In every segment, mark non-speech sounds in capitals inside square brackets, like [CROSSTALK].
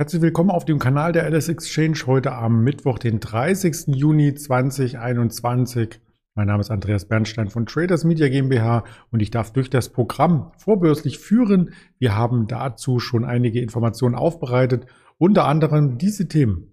Herzlich willkommen auf dem Kanal der LS Exchange heute am Mittwoch, den 30. Juni 2021. Mein Name ist Andreas Bernstein von Traders Media GmbH und ich darf durch das Programm vorbörslich führen. Wir haben dazu schon einige Informationen aufbereitet, unter anderem diese Themen.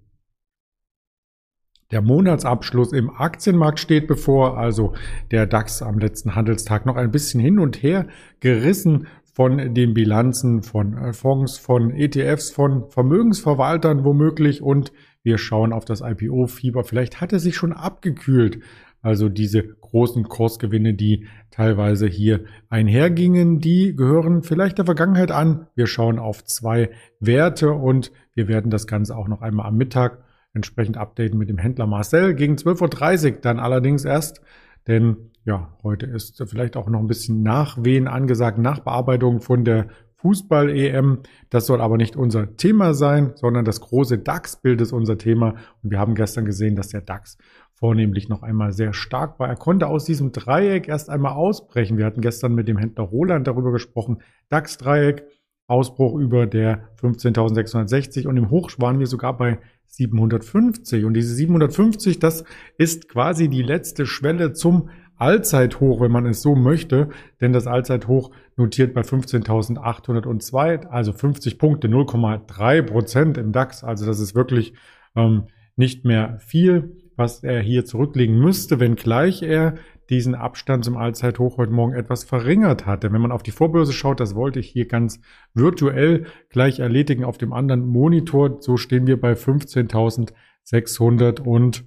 Der Monatsabschluss im Aktienmarkt steht bevor, also der DAX am letzten Handelstag noch ein bisschen hin und her gerissen von den Bilanzen von äh, Fonds, von ETFs, von Vermögensverwaltern womöglich und wir schauen auf das IPO-Fieber. Vielleicht hat er sich schon abgekühlt. Also diese großen Kursgewinne, die teilweise hier einhergingen, die gehören vielleicht der Vergangenheit an. Wir schauen auf zwei Werte und wir werden das Ganze auch noch einmal am Mittag entsprechend updaten mit dem Händler Marcel gegen 12.30 Uhr dann allerdings erst, denn ja, heute ist vielleicht auch noch ein bisschen Nachwehen angesagt, Nachbearbeitung von der Fußball-EM. Das soll aber nicht unser Thema sein, sondern das große DAX-Bild ist unser Thema. Und wir haben gestern gesehen, dass der DAX vornehmlich noch einmal sehr stark war. Er konnte aus diesem Dreieck erst einmal ausbrechen. Wir hatten gestern mit dem Händler Roland darüber gesprochen. DAX-Dreieck, Ausbruch über der 15.660 und im Hoch waren wir sogar bei 750. Und diese 750, das ist quasi die letzte Schwelle zum Allzeithoch, wenn man es so möchte, denn das Allzeithoch notiert bei 15.802, also 50 Punkte, 0,3 Prozent im DAX. Also das ist wirklich ähm, nicht mehr viel, was er hier zurücklegen müsste, wenngleich er diesen Abstand zum Allzeithoch heute Morgen etwas verringert hat. Denn wenn man auf die Vorbörse schaut, das wollte ich hier ganz virtuell gleich erledigen auf dem anderen Monitor. So stehen wir bei 15.600 und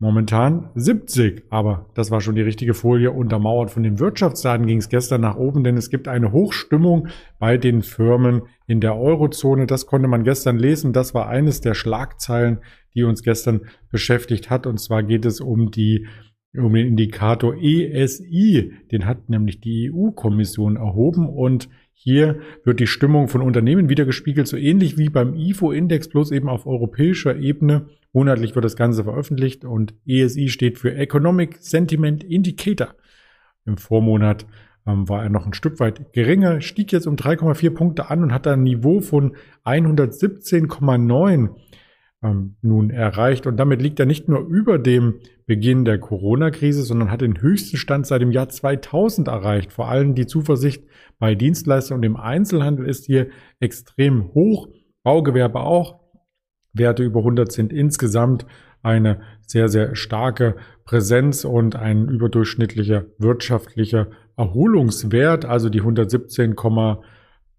Momentan 70, aber das war schon die richtige Folie. Untermauert von den Wirtschaftsdaten ging es gestern nach oben, denn es gibt eine Hochstimmung bei den Firmen in der Eurozone. Das konnte man gestern lesen. Das war eines der Schlagzeilen, die uns gestern beschäftigt hat. Und zwar geht es um die um den Indikator ESI. Den hat nämlich die EU-Kommission erhoben und hier wird die Stimmung von Unternehmen wiedergespiegelt, so ähnlich wie beim IFO-Index, bloß eben auf europäischer Ebene. Monatlich wird das Ganze veröffentlicht und ESI steht für Economic Sentiment Indicator. Im Vormonat ähm, war er noch ein Stück weit geringer, stieg jetzt um 3,4 Punkte an und hat ein Niveau von 117,9 ähm, nun erreicht. Und damit liegt er nicht nur über dem Beginn der Corona-Krise, sondern hat den höchsten Stand seit dem Jahr 2000 erreicht. Vor allem die Zuversicht bei Dienstleistern und im Einzelhandel ist hier extrem hoch. Baugewerbe auch. Werte über 100 sind insgesamt eine sehr, sehr starke Präsenz und ein überdurchschnittlicher wirtschaftlicher Erholungswert, also die 117,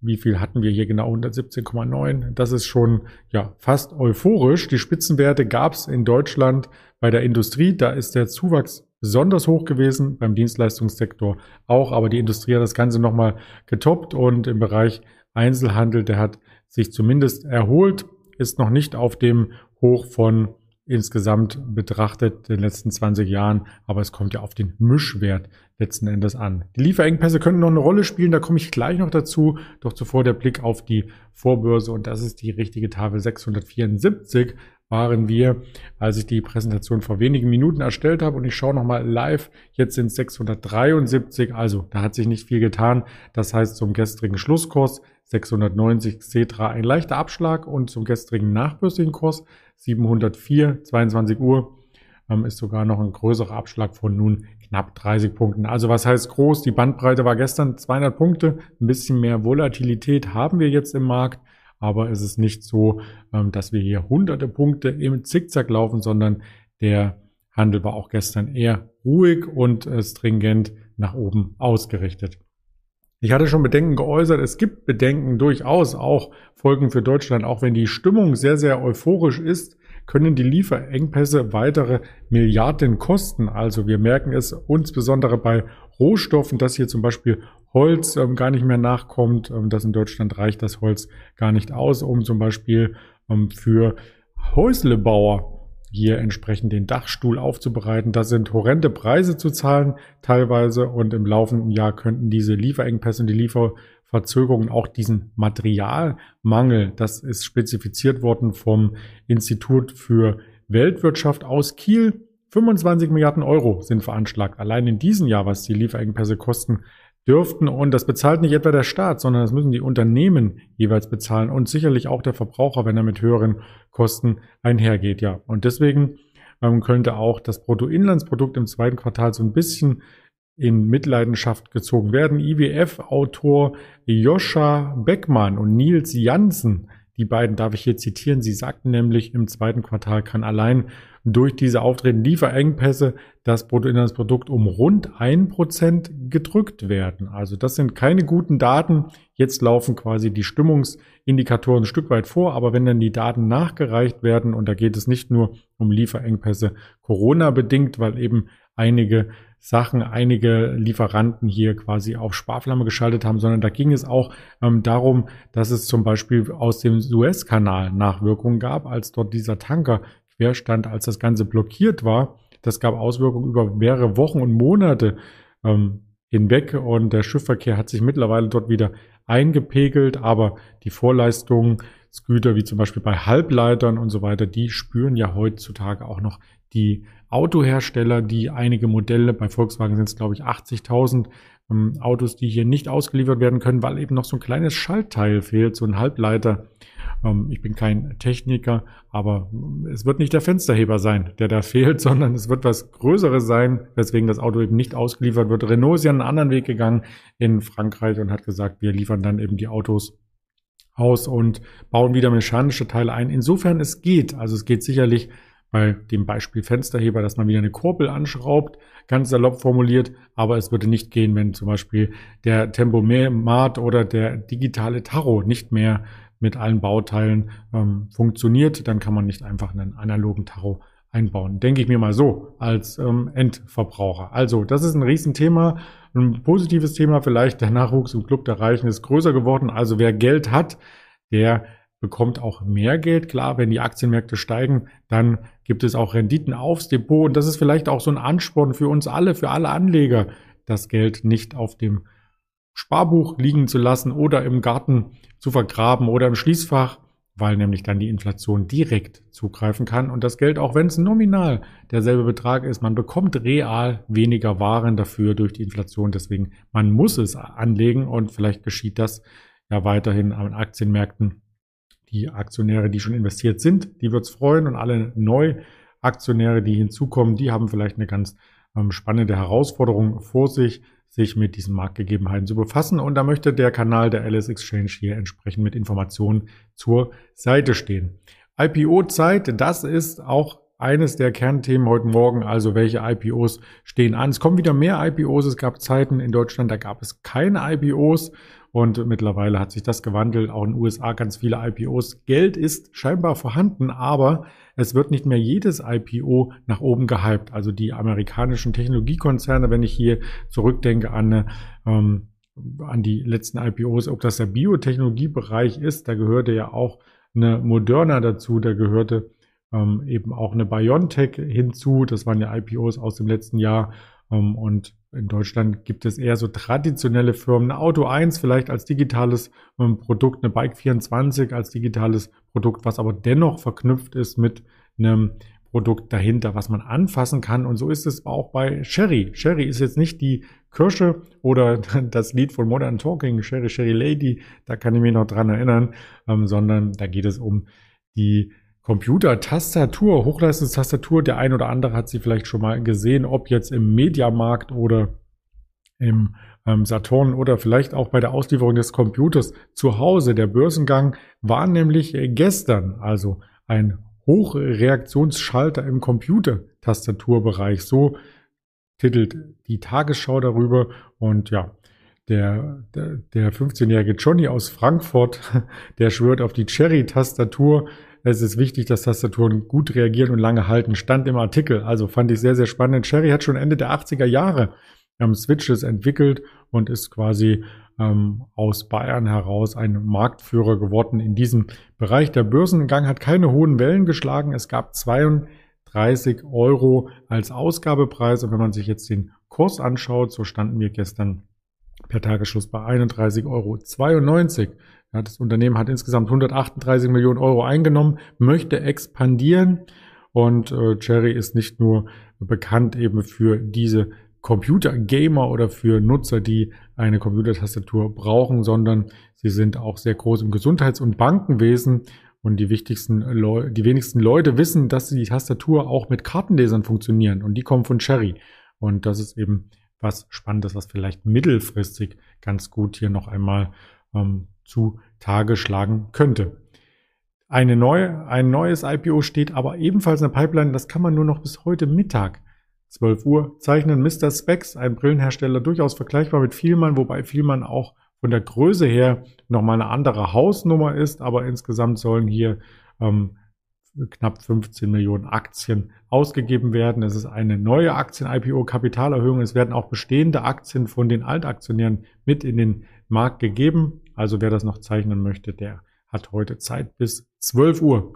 wie viel hatten wir hier genau? 117,9. Das ist schon ja fast euphorisch. Die Spitzenwerte gab es in Deutschland bei der Industrie. Da ist der Zuwachs besonders hoch gewesen, beim Dienstleistungssektor auch. Aber die Industrie hat das Ganze nochmal getoppt und im Bereich Einzelhandel, der hat sich zumindest erholt, ist noch nicht auf dem Hoch von insgesamt betrachtet den letzten 20 Jahren, aber es kommt ja auf den Mischwert letzten Endes an. Die Lieferengpässe könnten noch eine Rolle spielen, da komme ich gleich noch dazu, doch zuvor der Blick auf die Vorbörse und das ist die richtige Tafel 674 waren wir, als ich die Präsentation vor wenigen Minuten erstellt habe und ich schaue nochmal live, jetzt sind es 673, also da hat sich nicht viel getan, das heißt zum gestrigen Schlusskurs 690 Cetra ein leichter Abschlag und zum gestrigen nachbörslichen Kurs 704, 22 Uhr ähm, ist sogar noch ein größerer Abschlag von nun knapp 30 Punkten. Also was heißt groß? Die Bandbreite war gestern 200 Punkte. Ein bisschen mehr Volatilität haben wir jetzt im Markt. Aber es ist nicht so, ähm, dass wir hier hunderte Punkte im Zickzack laufen, sondern der Handel war auch gestern eher ruhig und äh, stringent nach oben ausgerichtet. Ich hatte schon Bedenken geäußert. Es gibt Bedenken durchaus auch Folgen für Deutschland. Auch wenn die Stimmung sehr, sehr euphorisch ist, können die Lieferengpässe weitere Milliarden kosten. Also wir merken es insbesondere bei Rohstoffen, dass hier zum Beispiel Holz ähm, gar nicht mehr nachkommt. Ähm, das in Deutschland reicht das Holz gar nicht aus, um zum Beispiel ähm, für Häuslebauer hier entsprechend den Dachstuhl aufzubereiten. Das sind horrende Preise zu zahlen teilweise und im laufenden Jahr könnten diese Lieferengpässe und die Lieferverzögerungen auch diesen Materialmangel, das ist spezifiziert worden vom Institut für Weltwirtschaft aus Kiel. 25 Milliarden Euro sind veranschlagt. Allein in diesem Jahr, was die Lieferengpässe kosten dürften. Und das bezahlt nicht etwa der Staat, sondern das müssen die Unternehmen jeweils bezahlen und sicherlich auch der Verbraucher, wenn er mit höheren Kosten einhergeht. Ja, und deswegen ähm, könnte auch das Bruttoinlandsprodukt im zweiten Quartal so ein bisschen in Mitleidenschaft gezogen werden. IWF-Autor Joscha Beckmann und Nils Janssen die beiden darf ich hier zitieren. Sie sagten nämlich, im zweiten Quartal kann allein durch diese auftretenden Lieferengpässe das Bruttoinlandsprodukt um rund ein Prozent gedrückt werden. Also das sind keine guten Daten. Jetzt laufen quasi die Stimmungsindikatoren ein Stück weit vor, aber wenn dann die Daten nachgereicht werden, und da geht es nicht nur um Lieferengpässe Corona bedingt, weil eben einige Sachen einige Lieferanten hier quasi auf Sparflamme geschaltet haben, sondern da ging es auch ähm, darum, dass es zum Beispiel aus dem Suezkanal Nachwirkungen gab, als dort dieser Tanker querstand, als das Ganze blockiert war. Das gab Auswirkungen über mehrere Wochen und Monate ähm, hinweg und der Schiffverkehr hat sich mittlerweile dort wieder eingepegelt, aber die Vorleistungsgüter wie zum Beispiel bei Halbleitern und so weiter, die spüren ja heutzutage auch noch die Autohersteller, die einige Modelle, bei Volkswagen sind es glaube ich 80.000 ähm, Autos, die hier nicht ausgeliefert werden können, weil eben noch so ein kleines Schaltteil fehlt, so ein Halbleiter. Ähm, ich bin kein Techniker, aber es wird nicht der Fensterheber sein, der da [LAUGHS] fehlt, sondern es wird was Größeres sein, weswegen das Auto eben nicht ausgeliefert wird. Renault ist ja einen anderen Weg gegangen in Frankreich und hat gesagt, wir liefern dann eben die Autos aus und bauen wieder mechanische Teile ein. Insofern es geht, also es geht sicherlich bei dem Beispiel Fensterheber, dass man wieder eine Kurbel anschraubt, ganz salopp formuliert, aber es würde nicht gehen, wenn zum Beispiel der Tempomat oder der digitale Tacho nicht mehr mit allen Bauteilen ähm, funktioniert, dann kann man nicht einfach einen analogen Tacho einbauen. Denke ich mir mal so als ähm, Endverbraucher. Also, das ist ein Riesenthema, ein positives Thema. Vielleicht der Nachwuchs im Club der Reichen ist größer geworden. Also wer Geld hat, der bekommt auch mehr Geld. Klar, wenn die Aktienmärkte steigen, dann gibt es auch Renditen aufs Depot. Und das ist vielleicht auch so ein Ansporn für uns alle, für alle Anleger, das Geld nicht auf dem Sparbuch liegen zu lassen oder im Garten zu vergraben oder im Schließfach, weil nämlich dann die Inflation direkt zugreifen kann und das Geld, auch wenn es nominal derselbe Betrag ist, man bekommt real weniger Waren dafür durch die Inflation. Deswegen, man muss es anlegen und vielleicht geschieht das ja weiterhin an Aktienmärkten die Aktionäre, die schon investiert sind, die wird es freuen und alle Neuaktionäre, die hinzukommen, die haben vielleicht eine ganz ähm, spannende Herausforderung vor sich, sich mit diesen Marktgegebenheiten zu befassen. Und da möchte der Kanal der Alice Exchange hier entsprechend mit Informationen zur Seite stehen. IPO-Zeit, das ist auch eines der Kernthemen heute Morgen, also welche IPOs stehen an. Es kommen wieder mehr IPOs. Es gab Zeiten in Deutschland, da gab es keine IPOs und mittlerweile hat sich das gewandelt. Auch in den USA ganz viele IPOs. Geld ist scheinbar vorhanden, aber es wird nicht mehr jedes IPO nach oben gehypt. Also die amerikanischen Technologiekonzerne, wenn ich hier zurückdenke an ähm, an die letzten IPOs, ob das der Biotechnologiebereich ist, da gehörte ja auch eine Moderna dazu, da gehörte ähm, eben auch eine BioNTech hinzu. Das waren ja IPOs aus dem letzten Jahr. Ähm, und in Deutschland gibt es eher so traditionelle Firmen. Auto 1 vielleicht als digitales Produkt, eine Bike 24 als digitales Produkt, was aber dennoch verknüpft ist mit einem Produkt dahinter, was man anfassen kann. Und so ist es auch bei Sherry. Sherry ist jetzt nicht die Kirsche oder [LAUGHS] das Lied von Modern Talking, Sherry, Sherry Lady, da kann ich mich noch dran erinnern, ähm, sondern da geht es um die Computer-Tastatur, Hochleistungstastatur. Der ein oder andere hat sie vielleicht schon mal gesehen, ob jetzt im Mediamarkt oder im ähm, Saturn oder vielleicht auch bei der Auslieferung des Computers zu Hause. Der Börsengang war nämlich gestern, also ein Hochreaktionsschalter im Computer-Tastaturbereich. So titelt die Tagesschau darüber. Und ja, der, der, der 15-jährige Johnny aus Frankfurt, [LAUGHS] der schwört auf die Cherry-Tastatur. Es ist wichtig, dass Tastaturen gut reagieren und lange halten. Stand im Artikel. Also fand ich sehr, sehr spannend. Cherry hat schon Ende der 80er Jahre ähm, Switches entwickelt und ist quasi ähm, aus Bayern heraus ein Marktführer geworden in diesem Bereich. Der Börsengang hat keine hohen Wellen geschlagen. Es gab 32 Euro als Ausgabepreis. Und wenn man sich jetzt den Kurs anschaut, so standen wir gestern per Tagesschluss bei 31,92 Euro. Ja, das Unternehmen hat insgesamt 138 Millionen Euro eingenommen, möchte expandieren und äh, Cherry ist nicht nur bekannt eben für diese Computer-Gamer oder für Nutzer, die eine Computertastatur brauchen, sondern sie sind auch sehr groß im Gesundheits- und Bankenwesen. Und die wichtigsten Leu die wenigsten Leute wissen, dass die Tastatur auch mit Kartenlesern funktionieren. Und die kommen von Cherry. Und das ist eben was Spannendes, was vielleicht mittelfristig ganz gut hier noch einmal ähm, zu Tage schlagen könnte. Eine neue, ein neues IPO steht aber ebenfalls in der Pipeline. Das kann man nur noch bis heute Mittag 12 Uhr zeichnen Mr. Specs, ein Brillenhersteller, durchaus vergleichbar mit Vielmann, wobei Vielmann auch von der Größe her nochmal eine andere Hausnummer ist, aber insgesamt sollen hier ähm, knapp 15 Millionen Aktien ausgegeben werden. Es ist eine neue Aktien-IPO-Kapitalerhöhung. Es werden auch bestehende Aktien von den Altaktionären mit in den Markt gegeben. Also wer das noch zeichnen möchte, der hat heute Zeit bis 12 Uhr.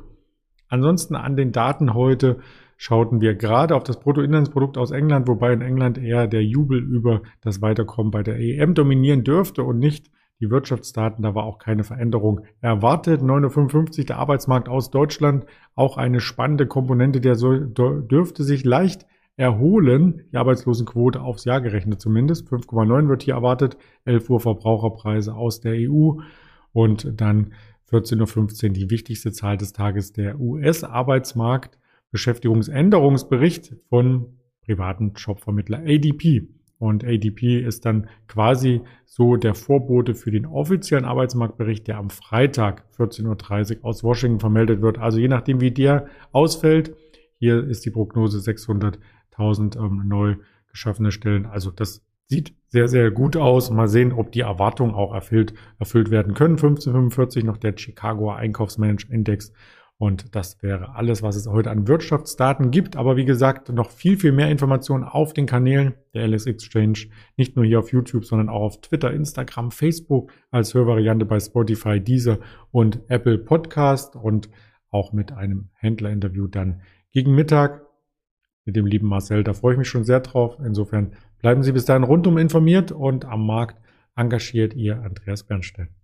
Ansonsten an den Daten heute schauten wir gerade auf das Bruttoinlandsprodukt aus England, wobei in England eher der Jubel über das Weiterkommen bei der EM dominieren dürfte und nicht die Wirtschaftsdaten. Da war auch keine Veränderung erwartet. 9.55 der Arbeitsmarkt aus Deutschland, auch eine spannende Komponente, der so, dürfte sich leicht erholen. Die Arbeitslosenquote aufs Jahr gerechnet zumindest. 5,9 wird hier erwartet. 11 Uhr Verbraucherpreise aus der EU und dann 14.15 Uhr die wichtigste Zahl des Tages der US-Arbeitsmarkt. Beschäftigungsänderungsbericht von privaten Jobvermittler ADP. Und ADP ist dann quasi so der Vorbote für den offiziellen Arbeitsmarktbericht, der am Freitag 14.30 Uhr aus Washington vermeldet wird. Also je nachdem, wie der ausfällt, hier ist die Prognose 600.000 ähm, neu geschaffene Stellen. Also das sieht sehr, sehr gut aus. Mal sehen, ob die Erwartungen auch erfüllt, erfüllt werden können. 1545 noch der Chicago Einkaufsmanagement-Index und das wäre alles, was es heute an Wirtschaftsdaten gibt. Aber wie gesagt, noch viel, viel mehr Informationen auf den Kanälen der LS Exchange. Nicht nur hier auf YouTube, sondern auch auf Twitter, Instagram, Facebook als Hörvariante bei Spotify, Deezer und Apple Podcast und auch mit einem Händlerinterview dann gegen Mittag mit dem lieben Marcel. Da freue ich mich schon sehr drauf. Insofern bleiben Sie bis dahin rundum informiert und am Markt engagiert Ihr Andreas Bernstein.